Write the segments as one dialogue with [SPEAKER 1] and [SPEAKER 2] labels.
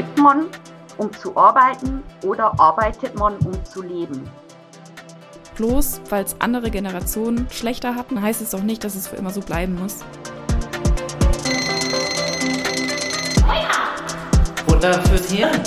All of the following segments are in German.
[SPEAKER 1] Lebt man, um zu arbeiten oder arbeitet man, um zu leben?
[SPEAKER 2] Bloß weil es andere Generationen schlechter hatten, heißt es doch nicht, dass es für immer so bleiben muss.
[SPEAKER 3] Butter fürs Hirn.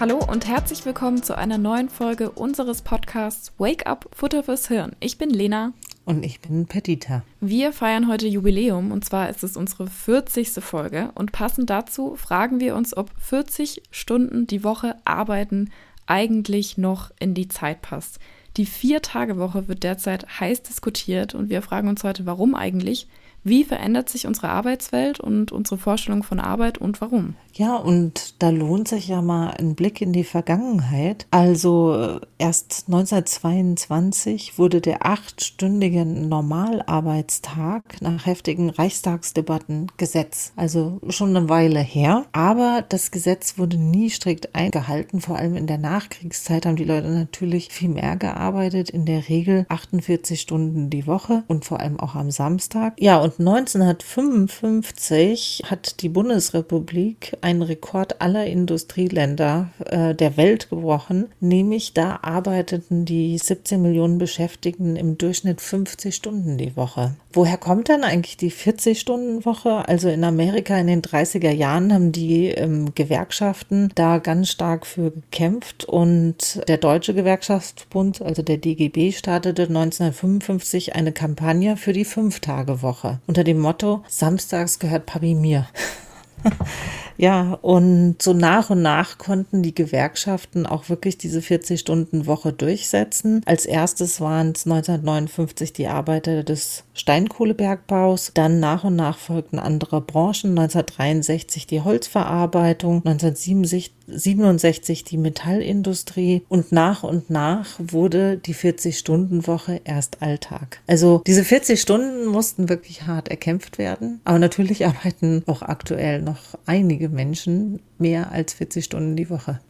[SPEAKER 2] Hallo und herzlich willkommen zu einer neuen Folge unseres Podcasts Wake Up Futter fürs Hirn. Ich bin Lena.
[SPEAKER 3] Und ich bin Petita.
[SPEAKER 2] Wir feiern heute Jubiläum und zwar ist es unsere 40. Folge und passend dazu fragen wir uns, ob 40 Stunden die Woche arbeiten eigentlich noch in die Zeit passt. Die Vier-Tage-Woche wird derzeit heiß diskutiert und wir fragen uns heute, warum eigentlich? Wie verändert sich unsere Arbeitswelt und unsere Vorstellung von Arbeit und warum?
[SPEAKER 3] Ja, und da lohnt sich ja mal ein Blick in die Vergangenheit. Also äh, erst 1922 wurde der achtstündige Normalarbeitstag nach heftigen Reichstagsdebatten Gesetz. Also schon eine Weile her. Aber das Gesetz wurde nie strikt eingehalten. Vor allem in der Nachkriegszeit haben die Leute natürlich viel mehr gearbeitet. In der Regel 48 Stunden die Woche und vor allem auch am Samstag. Ja, und 1955 hat die Bundesrepublik einen Rekord aller Industrieländer äh, der Welt gebrochen, nämlich da arbeiteten die 17 Millionen Beschäftigten im Durchschnitt 50 Stunden die Woche. Woher kommt denn eigentlich die 40-Stunden-Woche? Also in Amerika in den 30er Jahren haben die ähm, Gewerkschaften da ganz stark für gekämpft und der Deutsche Gewerkschaftsbund, also der DGB, startete 1955 eine Kampagne für die Fünf-Tage-Woche unter dem Motto Samstags gehört Papi mir. Ja, und so nach und nach konnten die Gewerkschaften auch wirklich diese 40-Stunden-Woche durchsetzen. Als erstes waren es 1959 die Arbeiter des Steinkohlebergbaus, dann nach und nach folgten andere Branchen, 1963 die Holzverarbeitung, 1967 die Metallindustrie. Und nach und nach wurde die 40-Stunden-Woche erst Alltag. Also diese 40 Stunden mussten wirklich hart erkämpft werden, aber natürlich arbeiten auch aktuell noch einige wenige Menschen mehr als 40 Stunden die Woche.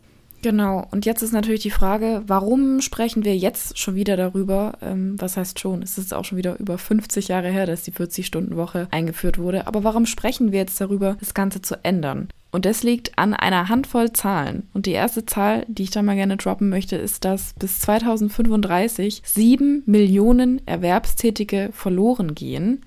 [SPEAKER 2] Genau, und jetzt ist natürlich die Frage, warum sprechen wir jetzt schon wieder darüber? Ähm, was heißt schon? Es ist auch schon wieder über 50 Jahre her, dass die 40-Stunden-Woche eingeführt wurde. Aber warum sprechen wir jetzt darüber, das Ganze zu ändern? Und das liegt an einer Handvoll Zahlen. Und die erste Zahl, die ich da mal gerne droppen möchte, ist, dass bis 2035 sieben Millionen Erwerbstätige verloren gehen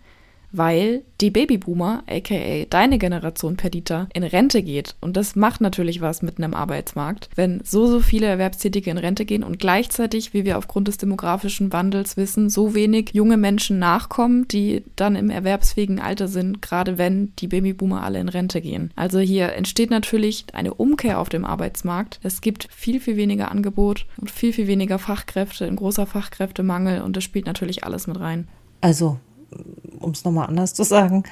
[SPEAKER 2] weil die Babyboomer, aka deine Generation Perdita, in Rente geht. Und das macht natürlich was mit einem Arbeitsmarkt, wenn so, so viele Erwerbstätige in Rente gehen und gleichzeitig, wie wir aufgrund des demografischen Wandels wissen, so wenig junge Menschen nachkommen, die dann im erwerbsfähigen Alter sind, gerade wenn die Babyboomer alle in Rente gehen. Also hier entsteht natürlich eine Umkehr auf dem Arbeitsmarkt. Es gibt viel, viel weniger Angebot und viel, viel weniger Fachkräfte, ein großer Fachkräftemangel und das spielt natürlich alles mit rein.
[SPEAKER 3] Also um es nochmal anders zu sagen,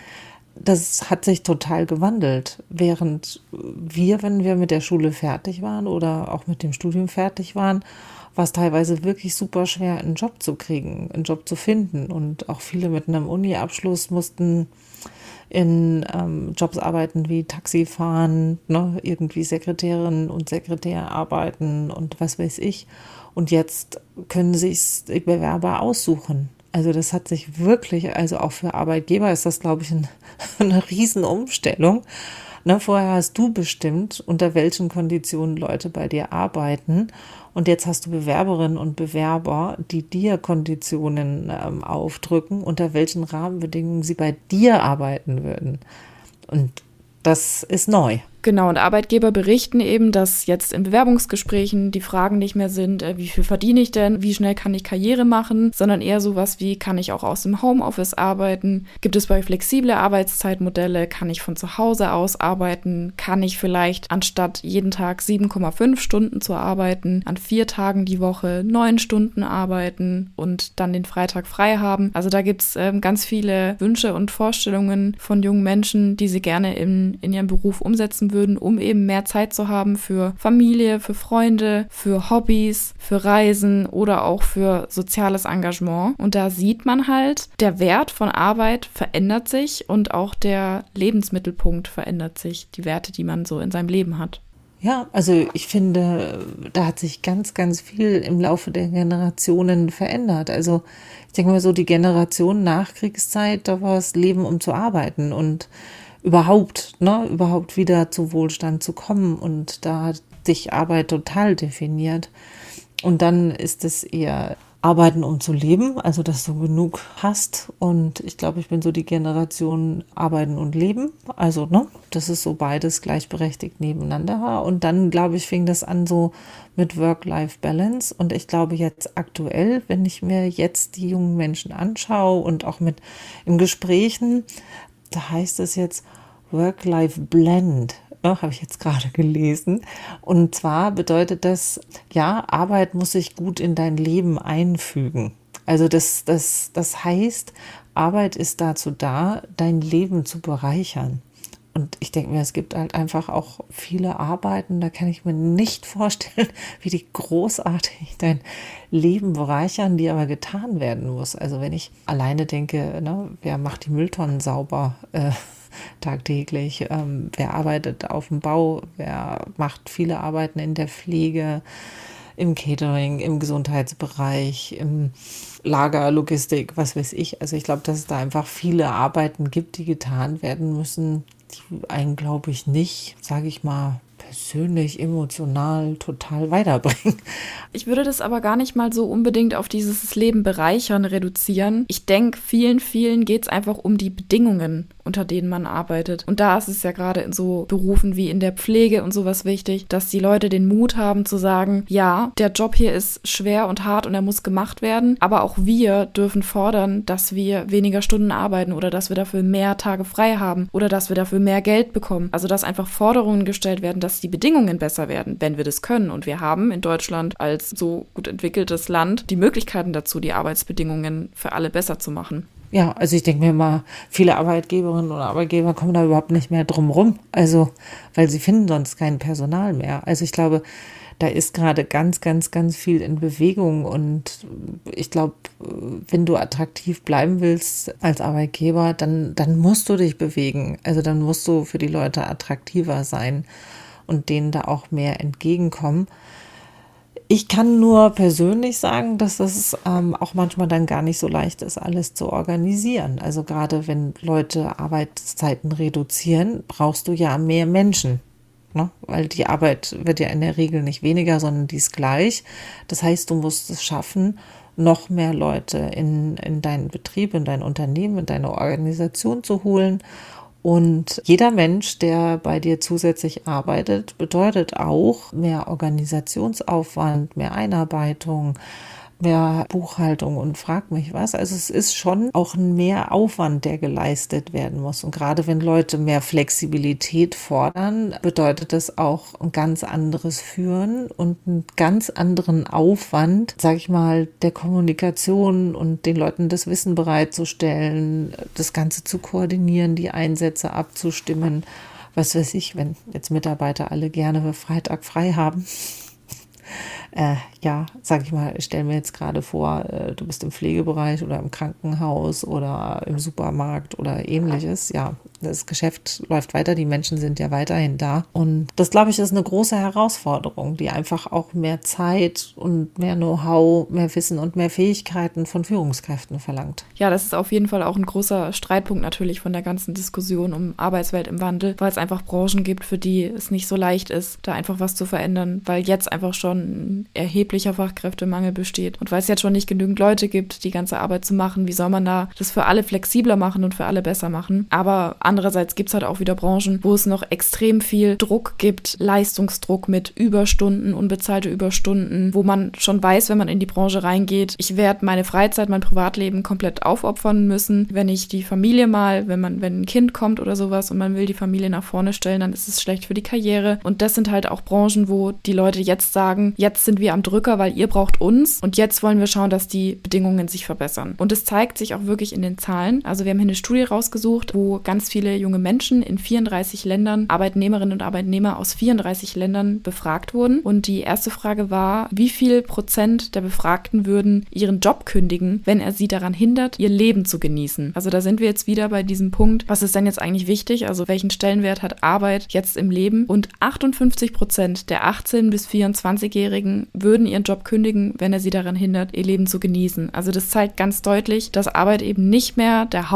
[SPEAKER 3] das hat sich total gewandelt. Während wir, wenn wir mit der Schule fertig waren oder auch mit dem Studium fertig waren, war es teilweise wirklich super schwer, einen Job zu kriegen, einen Job zu finden. Und auch viele mit einem Uni-Abschluss mussten in ähm, Jobs arbeiten wie Taxifahren, ne, irgendwie Sekretärin und Sekretär arbeiten und was weiß ich. Und jetzt können sich Bewerber aussuchen. Also das hat sich wirklich, also auch für Arbeitgeber ist das, glaube ich, ein, eine Riesenumstellung. Ne, vorher hast du bestimmt, unter welchen Konditionen Leute bei dir arbeiten. Und jetzt hast du Bewerberinnen und Bewerber, die dir Konditionen ähm, aufdrücken, unter welchen Rahmenbedingungen sie bei dir arbeiten würden. Und das ist neu.
[SPEAKER 2] Genau, und Arbeitgeber berichten eben, dass jetzt in Bewerbungsgesprächen die Fragen nicht mehr sind, äh, wie viel verdiene ich denn, wie schnell kann ich Karriere machen, sondern eher sowas wie, kann ich auch aus dem Homeoffice arbeiten? Gibt es bei flexible Arbeitszeitmodelle? Kann ich von zu Hause aus arbeiten? Kann ich vielleicht anstatt jeden Tag 7,5 Stunden zu arbeiten, an vier Tagen die Woche neun Stunden arbeiten und dann den Freitag frei haben? Also da gibt es ähm, ganz viele Wünsche und Vorstellungen von jungen Menschen, die sie gerne in, in ihrem Beruf umsetzen würden würden, um eben mehr Zeit zu haben für Familie, für Freunde, für Hobbys, für Reisen oder auch für soziales Engagement. Und da sieht man halt, der Wert von Arbeit verändert sich und auch der Lebensmittelpunkt verändert sich, die Werte, die man so in seinem Leben hat.
[SPEAKER 3] Ja, also ich finde, da hat sich ganz, ganz viel im Laufe der Generationen verändert. Also ich denke mal so, die Generation Nachkriegszeit, da war es Leben, um zu arbeiten und überhaupt, ne, überhaupt wieder zu Wohlstand zu kommen. Und da hat sich Arbeit total definiert. Und dann ist es eher arbeiten, um zu leben, also dass du genug hast. Und ich glaube, ich bin so die Generation arbeiten und leben. Also, ne, das ist so beides gleichberechtigt nebeneinander. Und dann, glaube ich, fing das an so mit Work-Life-Balance. Und ich glaube jetzt aktuell, wenn ich mir jetzt die jungen Menschen anschaue und auch mit in Gesprächen, da heißt es jetzt Work-Life-Blend ne, habe ich jetzt gerade gelesen. Und zwar bedeutet das, ja, Arbeit muss sich gut in dein Leben einfügen. Also das, das, das heißt, Arbeit ist dazu da, dein Leben zu bereichern. Und ich denke mir, es gibt halt einfach auch viele Arbeiten, da kann ich mir nicht vorstellen, wie die großartig dein Leben bereichern, die aber getan werden muss. Also wenn ich alleine denke, ne, wer macht die Mülltonnen sauber? Äh, tagtäglich. Ähm, wer arbeitet auf dem Bau, wer macht viele Arbeiten in der Pflege, im Catering, im Gesundheitsbereich, im Lager, Logistik, was weiß ich. Also ich glaube, dass es da einfach viele Arbeiten gibt, die getan werden müssen, die einen, glaube ich, nicht, sage ich mal, persönlich, emotional total weiterbringen.
[SPEAKER 2] Ich würde das aber gar nicht mal so unbedingt auf dieses Leben bereichern reduzieren. Ich denke, vielen, vielen geht es einfach um die Bedingungen, unter denen man arbeitet. Und da ist es ja gerade in so Berufen wie in der Pflege und sowas wichtig, dass die Leute den Mut haben zu sagen, ja, der Job hier ist schwer und hart und er muss gemacht werden, aber auch wir dürfen fordern, dass wir weniger Stunden arbeiten oder dass wir dafür mehr Tage frei haben oder dass wir dafür mehr Geld bekommen. Also dass einfach Forderungen gestellt werden, dass die Bedingungen besser werden, wenn wir das können. Und wir haben in Deutschland als so gut entwickeltes Land die Möglichkeiten dazu, die Arbeitsbedingungen für alle besser zu machen.
[SPEAKER 3] Ja, also ich denke mir immer, viele Arbeitgeberinnen oder Arbeitgeber kommen da überhaupt nicht mehr drum rum. Also, weil sie finden sonst kein Personal mehr. Also ich glaube, da ist gerade ganz, ganz, ganz viel in Bewegung. Und ich glaube, wenn du attraktiv bleiben willst als Arbeitgeber, dann, dann musst du dich bewegen. Also dann musst du für die Leute attraktiver sein und denen da auch mehr entgegenkommen. Ich kann nur persönlich sagen, dass es ähm, auch manchmal dann gar nicht so leicht ist, alles zu organisieren. Also gerade wenn Leute Arbeitszeiten reduzieren, brauchst du ja mehr Menschen. Ne? Weil die Arbeit wird ja in der Regel nicht weniger, sondern die ist gleich. Das heißt, du musst es schaffen, noch mehr Leute in, in deinen Betrieb, in dein Unternehmen, in deine Organisation zu holen und jeder Mensch, der bei dir zusätzlich arbeitet, bedeutet auch mehr Organisationsaufwand, mehr Einarbeitung, mehr Buchhaltung und frag mich was. Also es ist schon auch ein mehr Aufwand, der geleistet werden muss. Und gerade wenn Leute mehr Flexibilität fordern, bedeutet das auch ein ganz anderes Führen und einen ganz anderen Aufwand, sag ich mal, der Kommunikation und den Leuten das Wissen bereitzustellen, das Ganze zu koordinieren, die Einsätze abzustimmen. Was weiß ich, wenn jetzt Mitarbeiter alle gerne Freitag frei haben äh, ja, sag ich mal, stell mir jetzt gerade vor, äh, du bist im Pflegebereich oder im Krankenhaus oder im Supermarkt oder ähnliches. Ja, das Geschäft läuft weiter, die Menschen sind ja weiterhin da. Und das, glaube ich, ist eine große Herausforderung, die einfach auch mehr Zeit und mehr Know-how, mehr Wissen und mehr Fähigkeiten von Führungskräften verlangt.
[SPEAKER 2] Ja, das ist auf jeden Fall auch ein großer Streitpunkt natürlich von der ganzen Diskussion um Arbeitswelt im Wandel, weil es einfach Branchen gibt, für die es nicht so leicht ist, da einfach was zu verändern, weil jetzt einfach schon erheblicher Fachkräftemangel besteht. Und weil es jetzt schon nicht genügend Leute gibt, die ganze Arbeit zu machen, wie soll man da das für alle flexibler machen und für alle besser machen? Aber andererseits gibt es halt auch wieder Branchen, wo es noch extrem viel Druck gibt, Leistungsdruck mit Überstunden, unbezahlte Überstunden, wo man schon weiß, wenn man in die Branche reingeht, ich werde meine Freizeit, mein Privatleben komplett aufopfern müssen. Wenn ich die Familie mal, wenn man, wenn ein Kind kommt oder sowas und man will die Familie nach vorne stellen, dann ist es schlecht für die Karriere. Und das sind halt auch Branchen, wo die Leute jetzt sagen, jetzt sind wir am Drücker, weil ihr braucht uns und jetzt wollen wir schauen, dass die Bedingungen sich verbessern. Und es zeigt sich auch wirklich in den Zahlen. Also wir haben hier eine Studie rausgesucht, wo ganz viele viele junge Menschen in 34 Ländern, Arbeitnehmerinnen und Arbeitnehmer aus 34 Ländern befragt wurden. Und die erste Frage war, wie viel Prozent der Befragten würden ihren Job kündigen, wenn er sie daran hindert, ihr Leben zu genießen. Also da sind wir jetzt wieder bei diesem Punkt, was ist denn jetzt eigentlich wichtig? Also welchen Stellenwert hat Arbeit jetzt im Leben? Und 58 Prozent der 18 bis 24-Jährigen würden ihren Job kündigen, wenn er sie daran hindert, ihr Leben zu genießen. Also das zeigt ganz deutlich, dass Arbeit eben nicht mehr der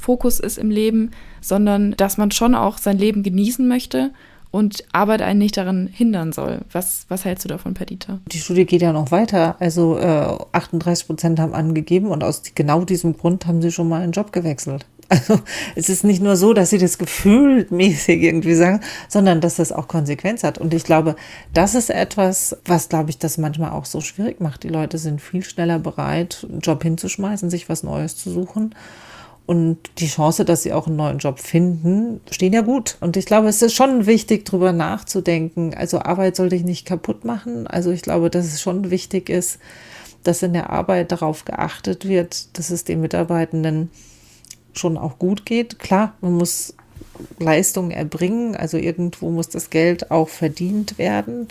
[SPEAKER 2] Hauptfokus ist im Leben, sondern dass man schon auch sein Leben genießen möchte und Arbeit einen nicht daran hindern soll. Was, was hältst du davon, Perdita?
[SPEAKER 3] Die Studie geht ja noch weiter. Also äh, 38 Prozent haben angegeben und aus genau diesem Grund haben sie schon mal einen Job gewechselt. Also es ist nicht nur so, dass sie das gefühlmäßig irgendwie sagen, sondern dass das auch Konsequenz hat. Und ich glaube, das ist etwas, was, glaube ich, das manchmal auch so schwierig macht. Die Leute sind viel schneller bereit, einen Job hinzuschmeißen, sich was Neues zu suchen. Und die Chance, dass sie auch einen neuen Job finden, stehen ja gut. Und ich glaube, es ist schon wichtig, darüber nachzudenken. Also Arbeit soll dich nicht kaputt machen. Also ich glaube, dass es schon wichtig ist, dass in der Arbeit darauf geachtet wird, dass es den Mitarbeitenden schon auch gut geht. Klar, man muss Leistungen erbringen, also irgendwo muss das Geld auch verdient werden.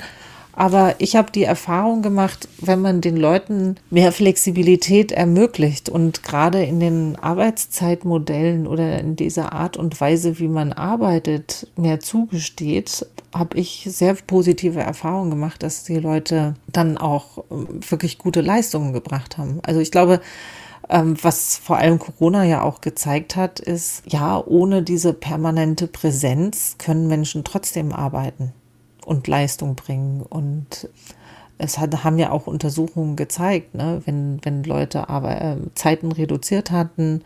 [SPEAKER 3] Aber ich habe die Erfahrung gemacht, wenn man den Leuten mehr Flexibilität ermöglicht und gerade in den Arbeitszeitmodellen oder in dieser Art und Weise, wie man arbeitet, mehr zugesteht, habe ich sehr positive Erfahrungen gemacht, dass die Leute dann auch ähm, wirklich gute Leistungen gebracht haben. Also ich glaube, ähm, was vor allem Corona ja auch gezeigt hat, ist, ja, ohne diese permanente Präsenz können Menschen trotzdem arbeiten und Leistung bringen. Und es hat, haben ja auch Untersuchungen gezeigt, ne, wenn, wenn Leute aber äh, Zeiten reduziert hatten,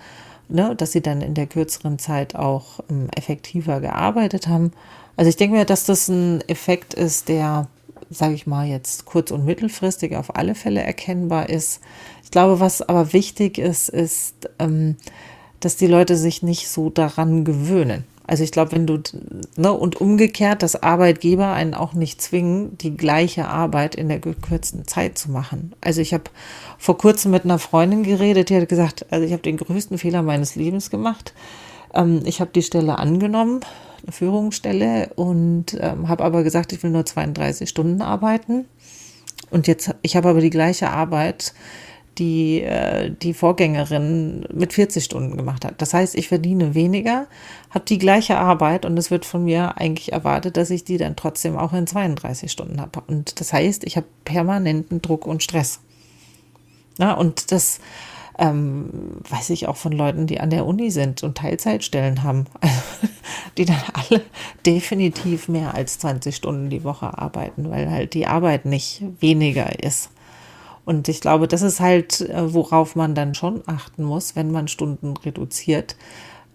[SPEAKER 3] ne, dass sie dann in der kürzeren Zeit auch ähm, effektiver gearbeitet haben. Also ich denke mir, dass das ein Effekt ist, der, sage ich mal, jetzt kurz- und mittelfristig auf alle Fälle erkennbar ist. Ich glaube, was aber wichtig ist, ist, ähm, dass die Leute sich nicht so daran gewöhnen. Also ich glaube, wenn du, ne, und umgekehrt, dass Arbeitgeber einen auch nicht zwingen, die gleiche Arbeit in der gekürzten Zeit zu machen. Also ich habe vor kurzem mit einer Freundin geredet, die hat gesagt, also ich habe den größten Fehler meines Lebens gemacht. Ähm, ich habe die Stelle angenommen, eine Führungsstelle, und ähm, habe aber gesagt, ich will nur 32 Stunden arbeiten. Und jetzt, ich habe aber die gleiche Arbeit die äh, die Vorgängerin mit 40 Stunden gemacht hat. Das heißt, ich verdiene weniger, habe die gleiche Arbeit und es wird von mir eigentlich erwartet, dass ich die dann trotzdem auch in 32 Stunden habe. Und das heißt, ich habe permanenten Druck und Stress. Na, und das ähm, weiß ich auch von Leuten, die an der Uni sind und Teilzeitstellen haben, die dann alle definitiv mehr als 20 Stunden die Woche arbeiten, weil halt die Arbeit nicht weniger ist. Und ich glaube, das ist halt, äh, worauf man dann schon achten muss, wenn man Stunden reduziert.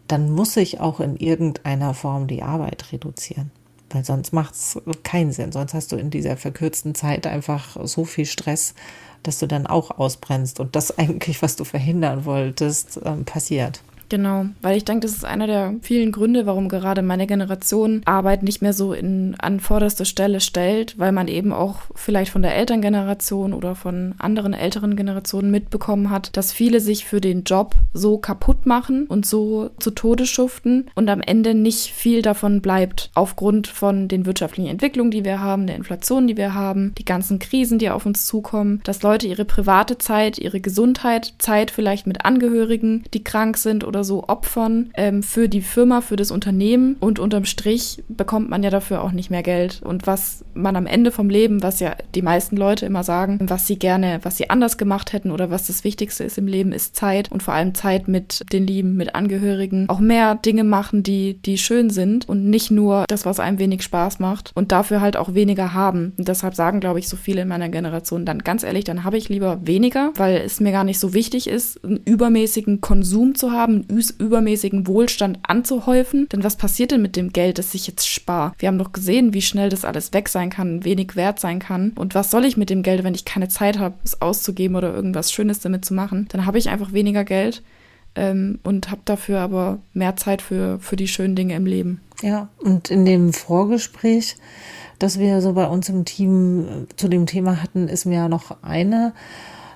[SPEAKER 3] Dann muss ich auch in irgendeiner Form die Arbeit reduzieren. Weil sonst macht es keinen Sinn. Sonst hast du in dieser verkürzten Zeit einfach so viel Stress, dass du dann auch ausbrennst und das eigentlich, was du verhindern wolltest, ähm, passiert.
[SPEAKER 2] Genau, weil ich denke, das ist einer der vielen Gründe, warum gerade meine Generation Arbeit nicht mehr so in, an vorderste Stelle stellt, weil man eben auch vielleicht von der Elterngeneration oder von anderen älteren Generationen mitbekommen hat, dass viele sich für den Job so kaputt machen und so zu Tode schuften und am Ende nicht viel davon bleibt, aufgrund von den wirtschaftlichen Entwicklungen, die wir haben, der Inflation, die wir haben, die ganzen Krisen, die auf uns zukommen, dass Leute ihre private Zeit, ihre Gesundheit, Zeit vielleicht mit Angehörigen, die krank sind oder oder so opfern ähm, für die Firma, für das Unternehmen und unterm Strich bekommt man ja dafür auch nicht mehr Geld. Und was man am Ende vom Leben, was ja die meisten Leute immer sagen, was sie gerne, was sie anders gemacht hätten oder was das Wichtigste ist im Leben, ist Zeit und vor allem Zeit mit den Lieben, mit Angehörigen. Auch mehr Dinge machen, die, die schön sind und nicht nur das, was einem wenig Spaß macht und dafür halt auch weniger haben. Und deshalb sagen, glaube ich, so viele in meiner Generation dann ganz ehrlich, dann habe ich lieber weniger, weil es mir gar nicht so wichtig ist, einen übermäßigen Konsum zu haben, übermäßigen Wohlstand anzuhäufen. Denn was passiert denn mit dem Geld, das ich jetzt spare? Wir haben doch gesehen, wie schnell das alles weg sein kann, wenig wert sein kann. Und was soll ich mit dem Geld, wenn ich keine Zeit habe, es auszugeben oder irgendwas Schönes damit zu machen? Dann habe ich einfach weniger Geld ähm, und habe dafür aber mehr Zeit für, für die schönen Dinge im Leben.
[SPEAKER 3] Ja, und in dem Vorgespräch, das wir so bei uns im Team äh, zu dem Thema hatten, ist mir ja noch eine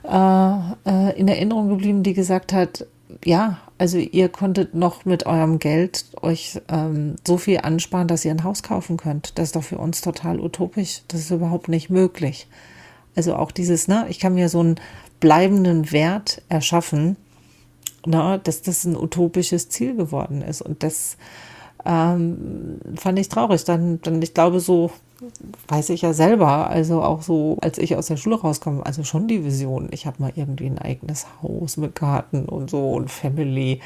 [SPEAKER 3] äh, äh, in Erinnerung geblieben, die gesagt hat, ja, also ihr konntet noch mit eurem Geld euch ähm, so viel ansparen, dass ihr ein Haus kaufen könnt. Das ist doch für uns total utopisch. Das ist überhaupt nicht möglich. Also auch dieses, ne, ich kann mir so einen bleibenden Wert erschaffen, ne, dass das ein utopisches Ziel geworden ist. Und das ähm, fand ich traurig. Dann, dann, ich glaube, so weiß ich ja selber, also auch so, als ich aus der Schule rauskomme, also schon die Vision, ich habe mal irgendwie ein eigenes Haus mit Garten und so und Family.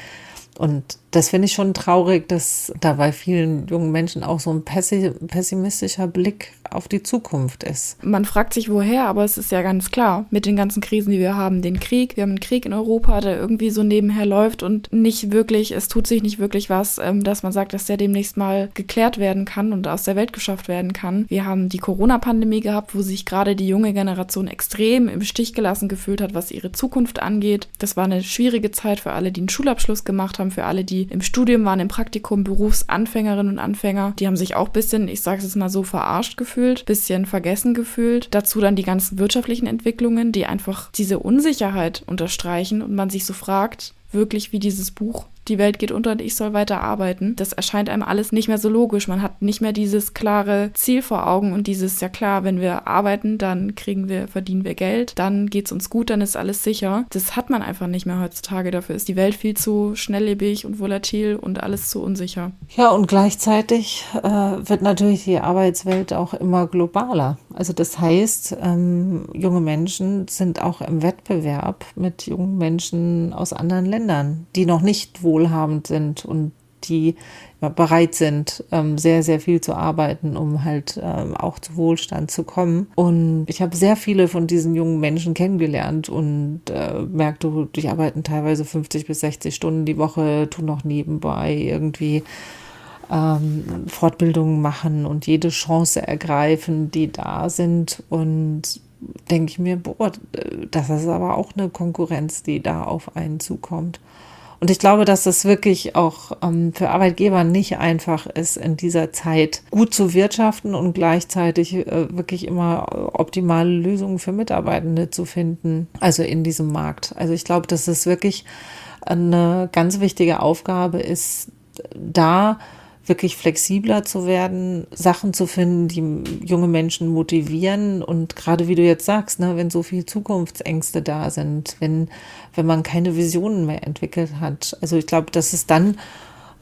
[SPEAKER 3] Und das finde ich schon traurig, dass da bei vielen jungen Menschen auch so ein pessimistischer Blick auf die Zukunft ist.
[SPEAKER 2] Man fragt sich woher, aber es ist ja ganz klar, mit den ganzen Krisen, die wir haben, den Krieg, wir haben einen Krieg in Europa, der irgendwie so nebenher läuft und nicht wirklich, es tut sich nicht wirklich was, ähm, dass man sagt, dass der demnächst mal geklärt werden kann und aus der Welt geschafft werden kann. Wir haben die Corona-Pandemie gehabt, wo sich gerade die junge Generation extrem im Stich gelassen gefühlt hat, was ihre Zukunft angeht. Das war eine schwierige Zeit für alle, die einen Schulabschluss gemacht haben, für alle, die im Studium waren, im Praktikum, Berufsanfängerinnen und Anfänger. Die haben sich auch ein bisschen, ich sage es mal so, verarscht gefühlt gefühlt, bisschen vergessen gefühlt. Dazu dann die ganzen wirtschaftlichen Entwicklungen, die einfach diese Unsicherheit unterstreichen und man sich so fragt, wirklich wie dieses Buch die Welt geht unter und ich soll weiter arbeiten. Das erscheint einem alles nicht mehr so logisch. Man hat nicht mehr dieses klare Ziel vor Augen und dieses, ja klar, wenn wir arbeiten, dann kriegen wir, verdienen wir Geld, dann geht es uns gut, dann ist alles sicher. Das hat man einfach nicht mehr heutzutage. Dafür ist die Welt viel zu schnelllebig und volatil und alles zu unsicher.
[SPEAKER 3] Ja, und gleichzeitig äh, wird natürlich die Arbeitswelt auch immer globaler. Also das heißt, ähm, junge Menschen sind auch im Wettbewerb mit jungen Menschen aus anderen Ländern, die noch nicht wohl wohlhabend sind und die bereit sind, ähm, sehr, sehr viel zu arbeiten, um halt ähm, auch zu Wohlstand zu kommen. Und ich habe sehr viele von diesen jungen Menschen kennengelernt und äh, merkte, die arbeiten teilweise 50 bis 60 Stunden die Woche, tun noch nebenbei irgendwie ähm, Fortbildungen machen und jede Chance ergreifen, die da sind. Und denke ich mir, boah, das ist aber auch eine Konkurrenz, die da auf einen zukommt. Und ich glaube, dass das wirklich auch ähm, für Arbeitgeber nicht einfach ist, in dieser Zeit gut zu wirtschaften und gleichzeitig äh, wirklich immer optimale Lösungen für Mitarbeitende zu finden, also in diesem Markt. Also ich glaube, dass es wirklich eine ganz wichtige Aufgabe ist, da wirklich flexibler zu werden, Sachen zu finden, die junge Menschen motivieren und gerade wie du jetzt sagst, ne, wenn so viel Zukunftsängste da sind, wenn, wenn man keine Visionen mehr entwickelt hat. Also ich glaube, dass es dann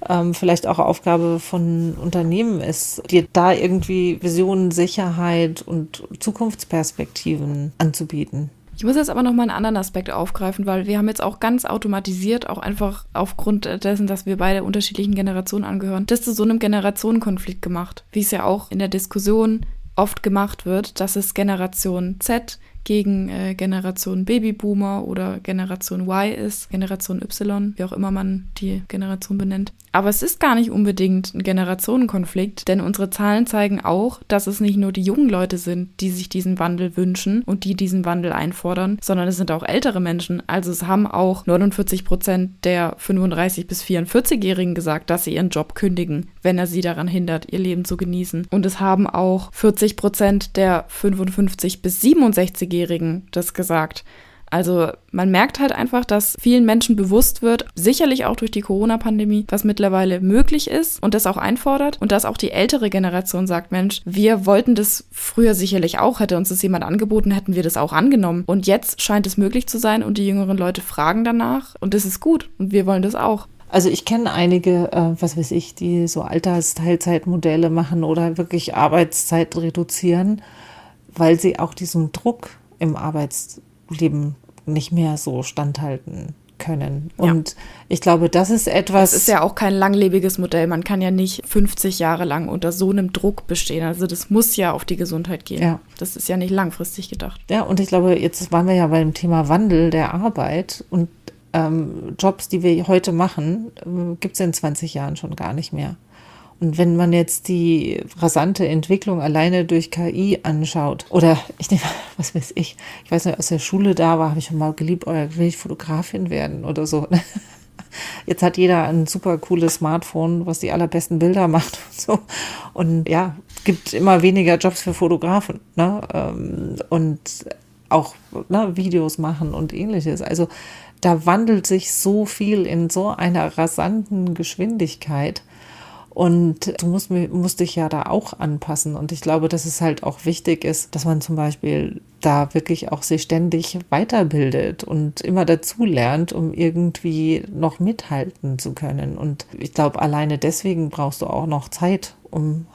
[SPEAKER 3] ähm, vielleicht auch Aufgabe von Unternehmen ist, dir da irgendwie Visionen, Sicherheit und Zukunftsperspektiven anzubieten.
[SPEAKER 2] Ich muss jetzt aber noch mal einen anderen Aspekt aufgreifen, weil wir haben jetzt auch ganz automatisiert, auch einfach aufgrund dessen, dass wir beide unterschiedlichen Generationen angehören, das zu so einem Generationenkonflikt gemacht, wie es ja auch in der Diskussion oft gemacht wird, dass es Generation Z gegen äh, Generation Babyboomer oder Generation Y ist, Generation Y, wie auch immer man die Generation benennt. Aber es ist gar nicht unbedingt ein Generationenkonflikt, denn unsere Zahlen zeigen auch, dass es nicht nur die jungen Leute sind, die sich diesen Wandel wünschen und die diesen Wandel einfordern, sondern es sind auch ältere Menschen. Also es haben auch 49 Prozent der 35 bis 44-Jährigen gesagt, dass sie ihren Job kündigen, wenn er sie daran hindert, ihr Leben zu genießen. Und es haben auch 40 Prozent der 55 bis 67-Jährigen das gesagt. Also man merkt halt einfach, dass vielen Menschen bewusst wird, sicherlich auch durch die Corona-Pandemie, was mittlerweile möglich ist und das auch einfordert und dass auch die ältere Generation sagt, Mensch, wir wollten das früher sicherlich auch, hätte uns das jemand angeboten, hätten wir das auch angenommen. Und jetzt scheint es möglich zu sein und die jüngeren Leute fragen danach und das ist gut und wir wollen das auch.
[SPEAKER 3] Also ich kenne einige, äh, was weiß ich, die so Altersteilzeitmodelle machen oder wirklich Arbeitszeit reduzieren, weil sie auch diesem Druck im Arbeits Leben nicht mehr so standhalten können. Und ja. ich glaube, das ist etwas.
[SPEAKER 2] Es ist ja auch kein langlebiges Modell. Man kann ja nicht 50 Jahre lang unter so einem Druck bestehen. Also das muss ja auf die Gesundheit gehen. Ja. Das ist ja nicht langfristig gedacht.
[SPEAKER 3] Ja, und ich glaube, jetzt waren wir ja beim Thema Wandel der Arbeit und ähm, Jobs, die wir heute machen, äh, gibt es in 20 Jahren schon gar nicht mehr. Und wenn man jetzt die rasante Entwicklung alleine durch KI anschaut, oder ich nehme, was weiß ich, ich weiß nicht, aus der Schule da war, habe ich schon mal geliebt, oder will ich Fotografin werden oder so. Jetzt hat jeder ein super cooles Smartphone, was die allerbesten Bilder macht und so. Und ja, gibt immer weniger Jobs für Fotografen. Ne? Ähm, und auch ne, Videos machen und ähnliches. Also da wandelt sich so viel in so einer rasanten Geschwindigkeit. Und du musst, musst dich ja da auch anpassen. Und ich glaube, dass es halt auch wichtig ist, dass man zum Beispiel da wirklich auch sich ständig weiterbildet und immer dazu lernt, um irgendwie noch mithalten zu können. Und ich glaube, alleine deswegen brauchst du auch noch Zeit, um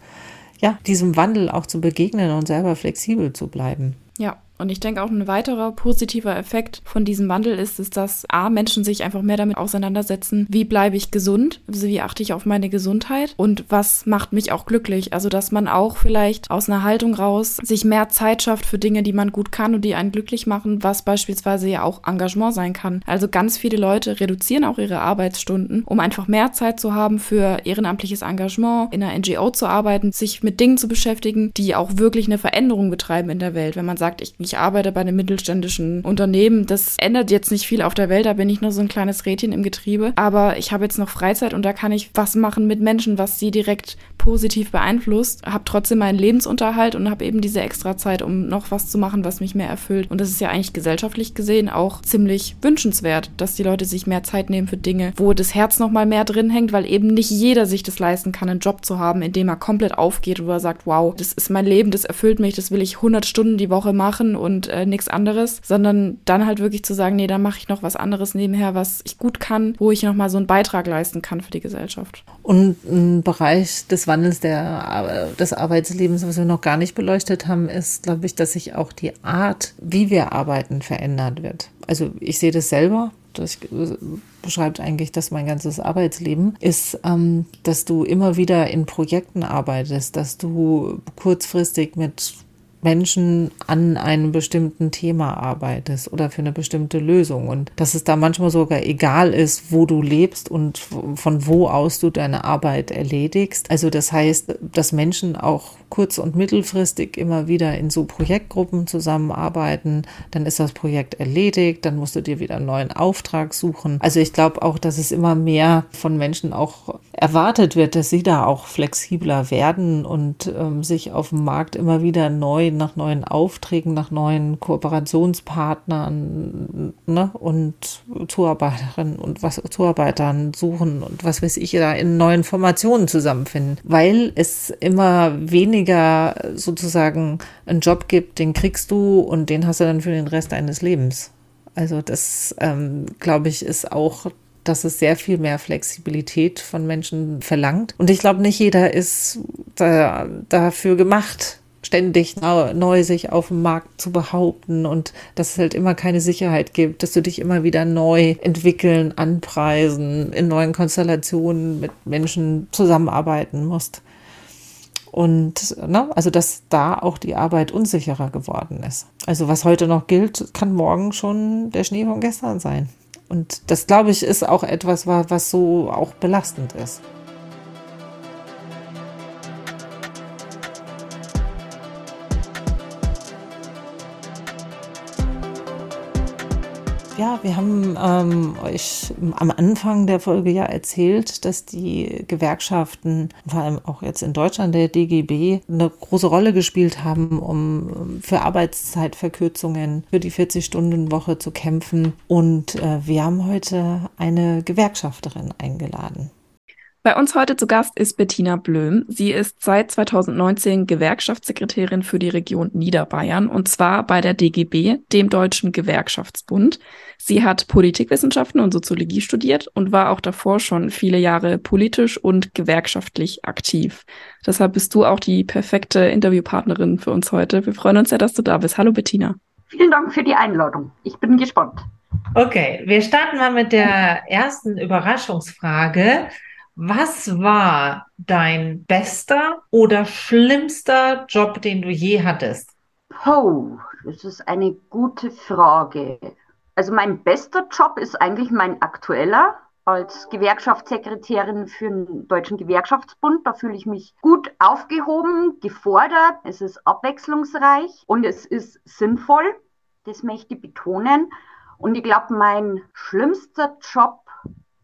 [SPEAKER 3] ja, diesem Wandel auch zu begegnen und selber flexibel zu bleiben.
[SPEAKER 2] Ja, und ich denke auch ein weiterer positiver Effekt von diesem Wandel ist, ist, dass A, Menschen sich einfach mehr damit auseinandersetzen, wie bleibe ich gesund, also wie achte ich auf meine Gesundheit und was macht mich auch glücklich. Also dass man auch vielleicht aus einer Haltung raus sich mehr Zeit schafft für Dinge, die man gut kann und die einen glücklich machen, was beispielsweise ja auch Engagement sein kann. Also ganz viele Leute reduzieren auch ihre Arbeitsstunden, um einfach mehr Zeit zu haben für ehrenamtliches Engagement, in einer NGO zu arbeiten, sich mit Dingen zu beschäftigen, die auch wirklich eine Veränderung betreiben in der Welt. Wenn man sagt, ich, ich ich arbeite bei einem mittelständischen Unternehmen. Das ändert jetzt nicht viel auf der Welt, da bin ich nur so ein kleines Rädchen im Getriebe. Aber ich habe jetzt noch Freizeit und da kann ich was machen mit Menschen, was sie direkt positiv beeinflusst. Habe trotzdem meinen Lebensunterhalt und habe eben diese extra Zeit, um noch was zu machen, was mich mehr erfüllt. Und das ist ja eigentlich gesellschaftlich gesehen auch ziemlich wünschenswert, dass die Leute sich mehr Zeit nehmen für Dinge, wo das Herz noch mal mehr drin hängt, weil eben nicht jeder sich das leisten kann, einen Job zu haben, in dem er komplett aufgeht, wo er sagt, wow, das ist mein Leben, das erfüllt mich, das will ich 100 Stunden die Woche machen und äh, nichts anderes, sondern dann halt wirklich zu sagen, nee, dann mache ich noch was anderes nebenher, was ich gut kann, wo ich noch mal so einen Beitrag leisten kann für die Gesellschaft.
[SPEAKER 3] Und ein Bereich des Wandels der, des Arbeitslebens, was wir noch gar nicht beleuchtet haben, ist, glaube ich, dass sich auch die Art, wie wir arbeiten, verändert wird. Also ich sehe das selber das beschreibt eigentlich das mein ganzes Arbeitsleben, ist, ähm, dass du immer wieder in Projekten arbeitest, dass du kurzfristig mit Menschen an einem bestimmten Thema arbeitest oder für eine bestimmte Lösung und dass es da manchmal sogar egal ist, wo du lebst und von wo aus du deine Arbeit erledigst. Also das heißt, dass Menschen auch kurz- und mittelfristig immer wieder in so Projektgruppen zusammenarbeiten, dann ist das Projekt erledigt, dann musst du dir wieder einen neuen Auftrag suchen. Also ich glaube auch, dass es immer mehr von Menschen auch erwartet wird, dass sie da auch flexibler werden und ähm, sich auf dem Markt immer wieder neu nach neuen Aufträgen, nach neuen Kooperationspartnern ne, und Zuarbeiterinnen und was Zuarbeitern suchen und was weiß ich da in neuen Formationen zusammenfinden, weil es immer weniger weniger sozusagen einen Job gibt, den kriegst du und den hast du dann für den Rest deines Lebens. Also das, ähm, glaube ich, ist auch dass es sehr viel mehr Flexibilität von Menschen verlangt. Und ich glaube, nicht jeder ist da, dafür gemacht, ständig neu sich auf dem Markt zu behaupten und dass es halt immer keine Sicherheit gibt, dass du dich immer wieder neu entwickeln, anpreisen, in neuen Konstellationen mit Menschen zusammenarbeiten musst. Und ne, also dass da auch die Arbeit unsicherer geworden ist. Also was heute noch gilt, kann morgen schon der Schnee von gestern sein. Und das, glaube ich, ist auch etwas, was so auch belastend ist. Ja, wir haben ähm, euch am Anfang der Folge ja erzählt, dass die Gewerkschaften, vor allem auch jetzt in Deutschland der DGB, eine große Rolle gespielt haben, um für Arbeitszeitverkürzungen für die 40-Stunden-Woche zu kämpfen. Und äh, wir haben heute eine Gewerkschafterin eingeladen.
[SPEAKER 2] Bei uns heute zu Gast ist Bettina Blöm. Sie ist seit 2019 Gewerkschaftssekretärin für die Region Niederbayern und zwar bei der DGB, dem Deutschen Gewerkschaftsbund. Sie hat Politikwissenschaften und Soziologie studiert und war auch davor schon viele Jahre politisch und gewerkschaftlich aktiv. Deshalb bist du auch die perfekte Interviewpartnerin für uns heute. Wir freuen uns sehr, dass du da bist. Hallo Bettina.
[SPEAKER 1] Vielen Dank für die Einladung. Ich bin gespannt.
[SPEAKER 3] Okay, wir starten mal mit der ersten Überraschungsfrage. Was war dein bester oder schlimmster Job, den du je hattest?
[SPEAKER 1] Oh, das ist eine gute Frage. Also mein bester Job ist eigentlich mein aktueller als Gewerkschaftssekretärin für den Deutschen Gewerkschaftsbund. Da fühle ich mich gut aufgehoben, gefordert. Es ist abwechslungsreich und es ist sinnvoll. Das möchte ich betonen. Und ich glaube, mein schlimmster Job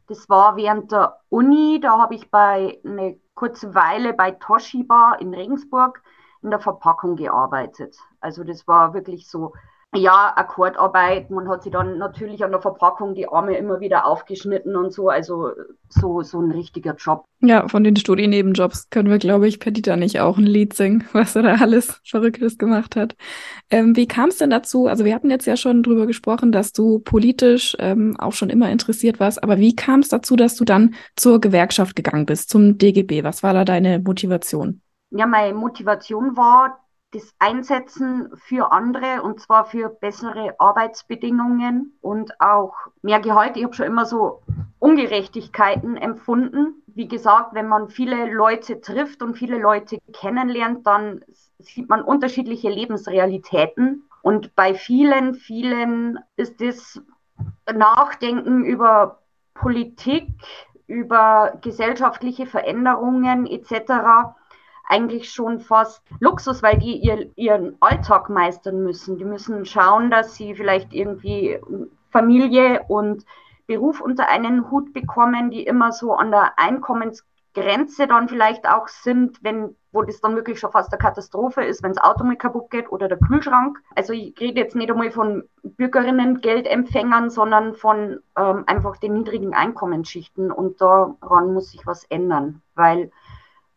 [SPEAKER 1] das war während der Uni, da habe ich bei eine kurze Weile bei Toshiba in Regensburg in in der Verpackung gearbeitet. Also das war wirklich so ja, Akkordarbeit. Man hat sich dann natürlich an der Verpackung die Arme immer wieder aufgeschnitten und so. Also so, so ein richtiger Job.
[SPEAKER 2] Ja, von den Studiennebenjobs können wir, glaube ich, Perdita nicht auch ein Lied singen, was er da alles Verrücktes gemacht hat. Ähm, wie kam es denn dazu? Also wir hatten jetzt ja schon drüber gesprochen, dass du politisch ähm, auch schon immer interessiert warst. Aber wie kam es dazu, dass du dann zur Gewerkschaft gegangen bist, zum DGB? Was war da deine Motivation?
[SPEAKER 1] Ja, meine Motivation war, das Einsetzen für andere und zwar für bessere Arbeitsbedingungen und auch mehr Gehalt. Ich habe schon immer so Ungerechtigkeiten empfunden. Wie gesagt, wenn man viele Leute trifft und viele Leute kennenlernt, dann sieht man unterschiedliche Lebensrealitäten. Und bei vielen, vielen ist das Nachdenken über Politik, über gesellschaftliche Veränderungen etc eigentlich schon fast Luxus, weil die ihr, ihren Alltag meistern müssen. Die müssen schauen, dass sie vielleicht irgendwie Familie und Beruf unter einen Hut bekommen, die immer so an der Einkommensgrenze dann vielleicht auch sind, wenn wo das dann wirklich schon fast eine Katastrophe ist, wenn das Auto mal kaputt geht oder der Kühlschrank. Also ich rede jetzt nicht einmal von Bürgerinnen, Geldempfängern, sondern von ähm, einfach den niedrigen Einkommensschichten und daran muss sich was ändern, weil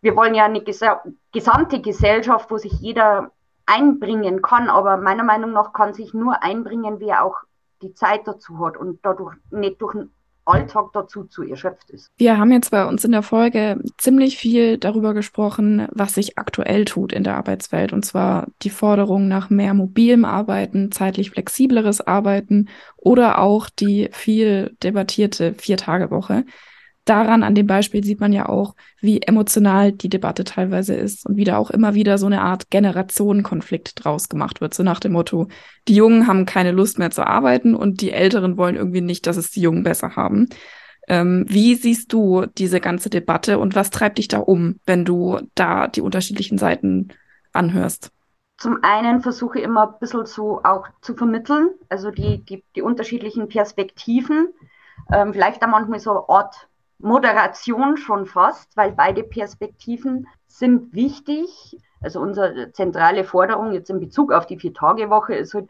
[SPEAKER 1] wir wollen ja eine gesamte Gesellschaft, wo sich jeder einbringen kann, aber meiner Meinung nach kann sich nur einbringen, wer auch die Zeit dazu hat und dadurch nicht durch den Alltag dazu zu erschöpft ist.
[SPEAKER 2] Wir haben jetzt bei uns in der Folge ziemlich viel darüber gesprochen, was sich aktuell tut in der Arbeitswelt. Und zwar die Forderung nach mehr mobilem Arbeiten, zeitlich flexibleres Arbeiten oder auch die viel debattierte Vier-Tage-Woche daran, an dem Beispiel sieht man ja auch, wie emotional die Debatte teilweise ist und wie da auch immer wieder so eine Art Generationenkonflikt draus gemacht wird. So nach dem Motto, die Jungen haben keine Lust mehr zu arbeiten und die Älteren wollen irgendwie nicht, dass es die Jungen besser haben. Ähm, wie siehst du diese ganze Debatte und was treibt dich da um, wenn du da die unterschiedlichen Seiten anhörst?
[SPEAKER 1] Zum einen versuche ich immer ein bisschen so auch zu vermitteln, also die, die, die unterschiedlichen Perspektiven. Ähm, vielleicht da manchmal so Art Moderation schon fast, weil beide Perspektiven sind wichtig. Also unsere zentrale Forderung jetzt in Bezug auf die Vier-Tage-Woche ist halt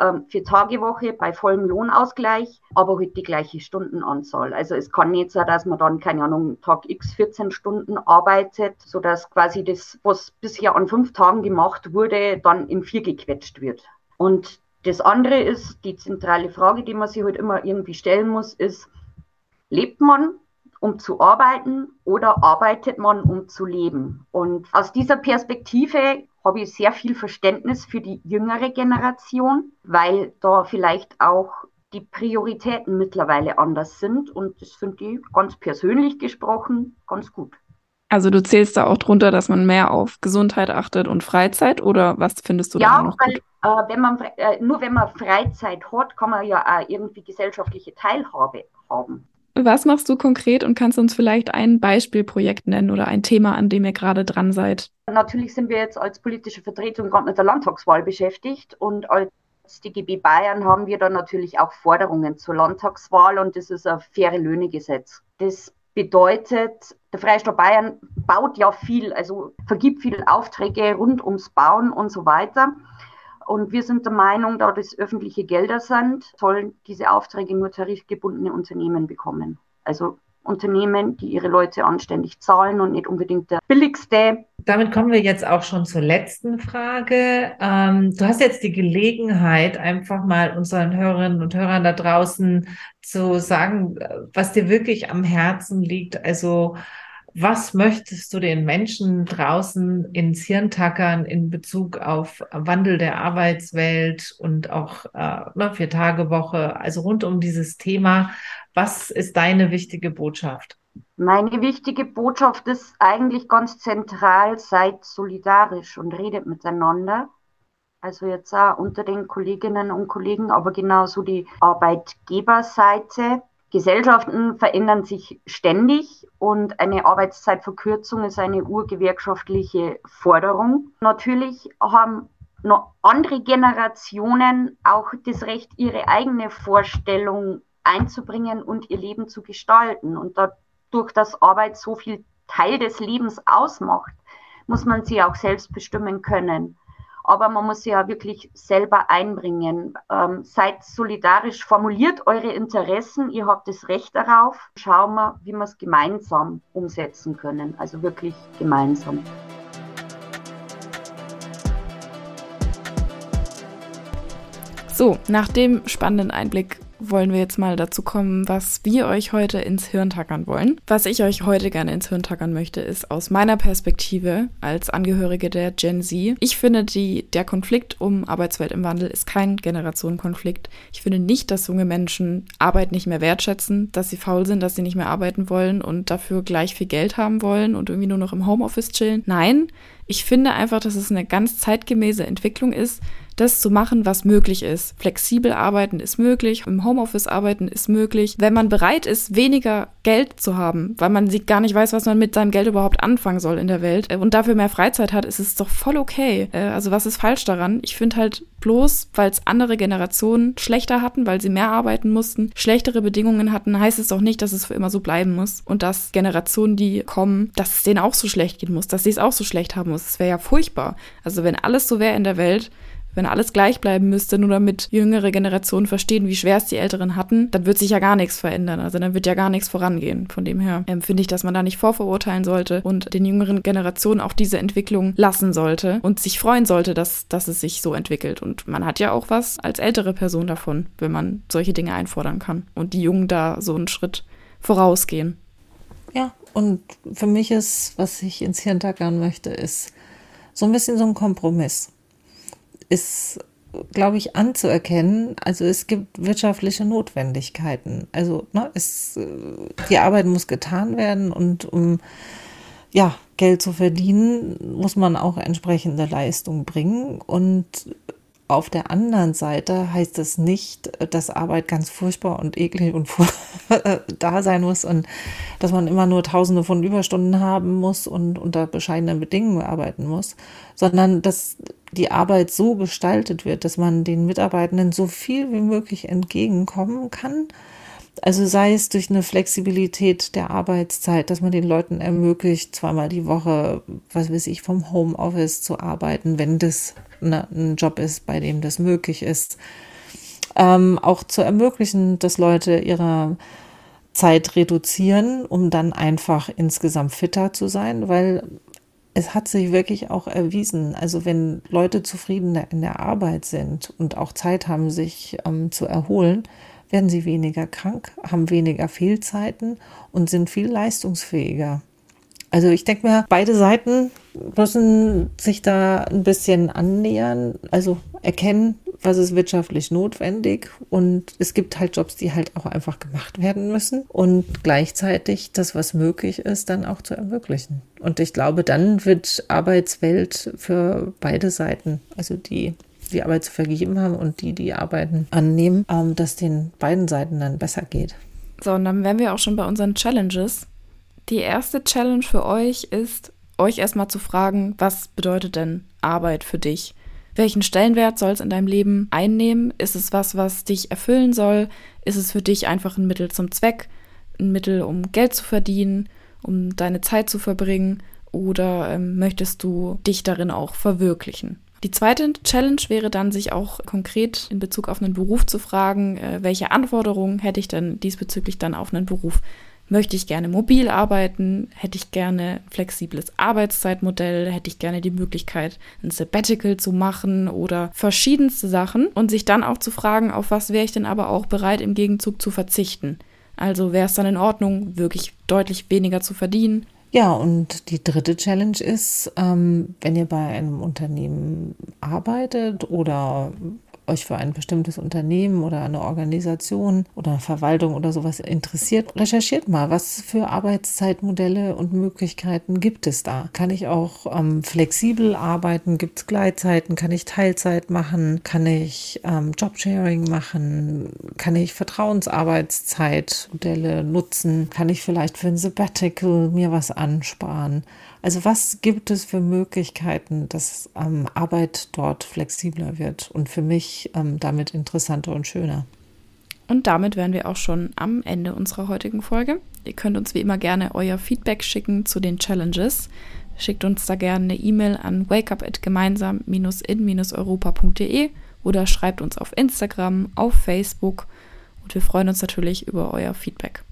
[SPEAKER 1] ähm, Vier-Tage-Woche bei vollem Lohnausgleich, aber halt die gleiche Stundenanzahl. Also es kann nicht sein, dass man dann, keine Ahnung, Tag X 14 Stunden arbeitet, sodass quasi das, was bisher an fünf Tagen gemacht wurde, dann in vier gequetscht wird. Und das andere ist, die zentrale Frage, die man sich halt immer irgendwie stellen muss, ist, lebt man um zu arbeiten oder arbeitet man, um zu leben? Und aus dieser Perspektive habe ich sehr viel Verständnis für die jüngere Generation, weil da vielleicht auch die Prioritäten mittlerweile anders sind. Und das finde ich ganz persönlich gesprochen ganz gut.
[SPEAKER 2] Also du zählst da auch drunter, dass man mehr auf Gesundheit achtet und Freizeit oder was findest du
[SPEAKER 1] ja,
[SPEAKER 2] da noch?
[SPEAKER 1] Ja, weil äh, wenn man, äh, nur wenn man Freizeit hat, kann man ja auch irgendwie gesellschaftliche Teilhabe haben.
[SPEAKER 2] Was machst du konkret und kannst uns vielleicht ein Beispielprojekt nennen oder ein Thema, an dem ihr gerade dran seid?
[SPEAKER 1] Natürlich sind wir jetzt als politische Vertretung gerade mit der Landtagswahl beschäftigt und als DGB Bayern haben wir dann natürlich auch Forderungen zur Landtagswahl und das ist ein faire Löhnegesetz. Das bedeutet, der Freistaat Bayern baut ja viel, also vergibt viele Aufträge rund ums Bauen und so weiter. Und wir sind der Meinung, da das öffentliche Gelder sind, sollen diese Aufträge nur tarifgebundene Unternehmen bekommen. Also Unternehmen, die ihre Leute anständig zahlen und nicht unbedingt der billigste.
[SPEAKER 3] Damit kommen wir jetzt auch schon zur letzten Frage. Ähm, du hast jetzt die Gelegenheit, einfach mal unseren Hörerinnen und Hörern da draußen zu sagen, was dir wirklich am Herzen liegt. Also was möchtest du den Menschen draußen ins Hirn tackern in Bezug auf Wandel der Arbeitswelt und auch äh, ne, Vier-Tage-Woche, also rund um dieses Thema? Was ist deine wichtige Botschaft?
[SPEAKER 1] Meine wichtige Botschaft ist eigentlich ganz zentral, seid solidarisch und redet miteinander. Also jetzt auch unter den Kolleginnen und Kollegen, aber genauso die Arbeitgeberseite Gesellschaften verändern sich ständig und eine Arbeitszeitverkürzung ist eine urgewerkschaftliche Forderung. Natürlich haben noch andere Generationen auch das Recht, ihre eigene Vorstellung einzubringen und ihr Leben zu gestalten. Und dadurch, dass Arbeit so viel Teil des Lebens ausmacht, muss man sie auch selbst bestimmen können. Aber man muss ja wirklich selber einbringen. Ähm, seid solidarisch, formuliert eure Interessen, ihr habt das Recht darauf. Schauen wir, wie wir es gemeinsam umsetzen können. Also wirklich gemeinsam.
[SPEAKER 2] So, nach dem spannenden Einblick wollen wir jetzt mal dazu kommen, was wir euch heute ins Hirn tackern wollen. Was ich euch heute gerne ins Hirn tackern möchte, ist aus meiner Perspektive als Angehörige der Gen Z. Ich finde, die, der Konflikt um Arbeitswelt im Wandel ist kein Generationenkonflikt. Ich finde nicht, dass junge Menschen Arbeit nicht mehr wertschätzen, dass sie faul sind, dass sie nicht mehr arbeiten wollen und dafür gleich viel Geld haben wollen und irgendwie nur noch im Homeoffice chillen. Nein, ich finde einfach, dass es eine ganz zeitgemäße Entwicklung ist, das zu machen, was möglich ist. Flexibel arbeiten ist möglich, im Homeoffice arbeiten ist möglich. Wenn man bereit ist, weniger Geld zu haben, weil man gar nicht weiß, was man mit seinem Geld überhaupt anfangen soll in der Welt äh, und dafür mehr Freizeit hat, ist es doch voll okay. Äh, also was ist falsch daran? Ich finde halt bloß, weil es andere Generationen schlechter hatten, weil sie mehr arbeiten mussten, schlechtere Bedingungen hatten, heißt es doch nicht, dass es für immer so bleiben muss und dass Generationen, die kommen, dass es denen auch so schlecht gehen muss, dass sie es auch so schlecht haben muss. Es wäre ja furchtbar. Also wenn alles so wäre in der Welt, wenn alles gleich bleiben müsste, nur damit jüngere Generationen verstehen, wie schwer es die Älteren hatten, dann wird sich ja gar nichts verändern. Also dann wird ja gar nichts vorangehen. Von dem her ähm, finde ich, dass man da nicht vorverurteilen sollte und den jüngeren Generationen auch diese Entwicklung lassen sollte und sich freuen sollte, dass, dass es sich so entwickelt. Und man hat ja auch was als ältere Person davon, wenn man solche Dinge einfordern kann und die Jungen da so einen Schritt vorausgehen.
[SPEAKER 3] Ja, und für mich ist, was ich ins Hirn möchte, ist so ein bisschen so ein Kompromiss ist, glaube ich, anzuerkennen. Also es gibt wirtschaftliche Notwendigkeiten. Also ne, es, äh, die Arbeit muss getan werden und um ja, Geld zu verdienen, muss man auch entsprechende Leistung bringen. Und auf der anderen Seite heißt es nicht, dass Arbeit ganz furchtbar und eklig und da sein muss und dass man immer nur Tausende von Überstunden haben muss und unter bescheidenen Bedingungen arbeiten muss, sondern dass die Arbeit so gestaltet wird, dass man den Mitarbeitenden so viel wie möglich entgegenkommen kann also sei es durch eine Flexibilität der Arbeitszeit, dass man den Leuten ermöglicht, zweimal die Woche, was weiß ich, vom Homeoffice zu arbeiten, wenn das eine, ein Job ist, bei dem das möglich ist. Ähm, auch zu ermöglichen, dass Leute ihre Zeit reduzieren, um dann einfach insgesamt fitter zu sein, weil es hat sich wirklich auch erwiesen, also wenn Leute zufriedener in der Arbeit sind und auch Zeit haben, sich ähm, zu erholen, werden sie weniger krank, haben weniger Fehlzeiten und sind viel leistungsfähiger. Also ich denke mir, beide Seiten müssen sich da ein bisschen annähern, also erkennen, was ist wirtschaftlich notwendig und es gibt halt Jobs, die halt auch einfach gemacht werden müssen und gleichzeitig das, was möglich ist, dann auch zu ermöglichen. Und ich glaube, dann wird Arbeitswelt für beide Seiten, also die die Arbeit zu vergeben haben und die, die Arbeiten annehmen, ähm, dass den beiden Seiten dann besser geht.
[SPEAKER 2] So, und dann wären wir auch schon bei unseren Challenges. Die erste Challenge für euch ist, euch erstmal zu fragen, was bedeutet denn Arbeit für dich? Welchen Stellenwert soll es in deinem Leben einnehmen? Ist es was, was dich erfüllen soll? Ist es für dich einfach ein Mittel zum Zweck? Ein Mittel, um Geld zu verdienen, um deine Zeit zu verbringen? Oder ähm, möchtest du dich darin auch verwirklichen? Die zweite Challenge wäre dann, sich auch konkret in Bezug auf einen Beruf zu fragen, äh, welche Anforderungen hätte ich denn diesbezüglich dann auf einen Beruf? Möchte ich gerne mobil arbeiten? Hätte ich gerne flexibles Arbeitszeitmodell? Hätte ich gerne die Möglichkeit, ein Sabbatical zu machen oder verschiedenste Sachen? Und sich dann auch zu fragen, auf was wäre ich denn aber auch bereit im Gegenzug zu verzichten? Also wäre es dann in Ordnung, wirklich deutlich weniger zu verdienen?
[SPEAKER 3] Ja, und die dritte Challenge ist, ähm, wenn ihr bei einem Unternehmen arbeitet oder euch für ein bestimmtes Unternehmen oder eine Organisation oder Verwaltung oder sowas interessiert, recherchiert mal, was für Arbeitszeitmodelle und Möglichkeiten gibt es da. Kann ich auch ähm, flexibel arbeiten? Gibt es Gleitzeiten? Kann ich Teilzeit machen? Kann ich ähm, Jobsharing machen? Kann ich Vertrauensarbeitszeitmodelle nutzen? Kann ich vielleicht für ein Sabbatical mir was ansparen? Also was gibt es für Möglichkeiten, dass ähm, Arbeit dort flexibler wird und für mich ähm, damit interessanter und schöner?
[SPEAKER 2] Und damit wären wir auch schon am Ende unserer heutigen Folge. Ihr könnt uns wie immer gerne euer Feedback schicken zu den Challenges. schickt uns da gerne eine E-Mail an wakeup@gemeinsam-in-europa.de oder schreibt uns auf Instagram, auf Facebook und wir freuen uns natürlich über euer Feedback.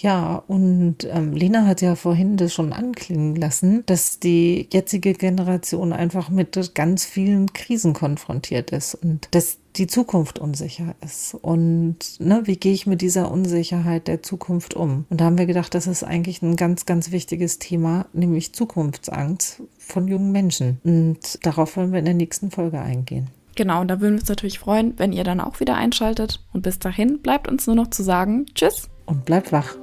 [SPEAKER 3] Ja, und ähm, Lena hat ja vorhin das schon anklingen lassen, dass die jetzige Generation einfach mit ganz vielen Krisen konfrontiert ist und dass die Zukunft unsicher ist. Und ne, wie gehe ich mit dieser Unsicherheit der Zukunft um? Und da haben wir gedacht, das ist eigentlich ein ganz, ganz wichtiges Thema, nämlich Zukunftsangst von jungen Menschen. Und darauf wollen wir in der nächsten Folge eingehen.
[SPEAKER 2] Genau, und da würden wir uns natürlich freuen, wenn ihr dann auch wieder einschaltet. Und bis dahin bleibt uns nur noch zu sagen, tschüss.
[SPEAKER 3] Und bleibt wach.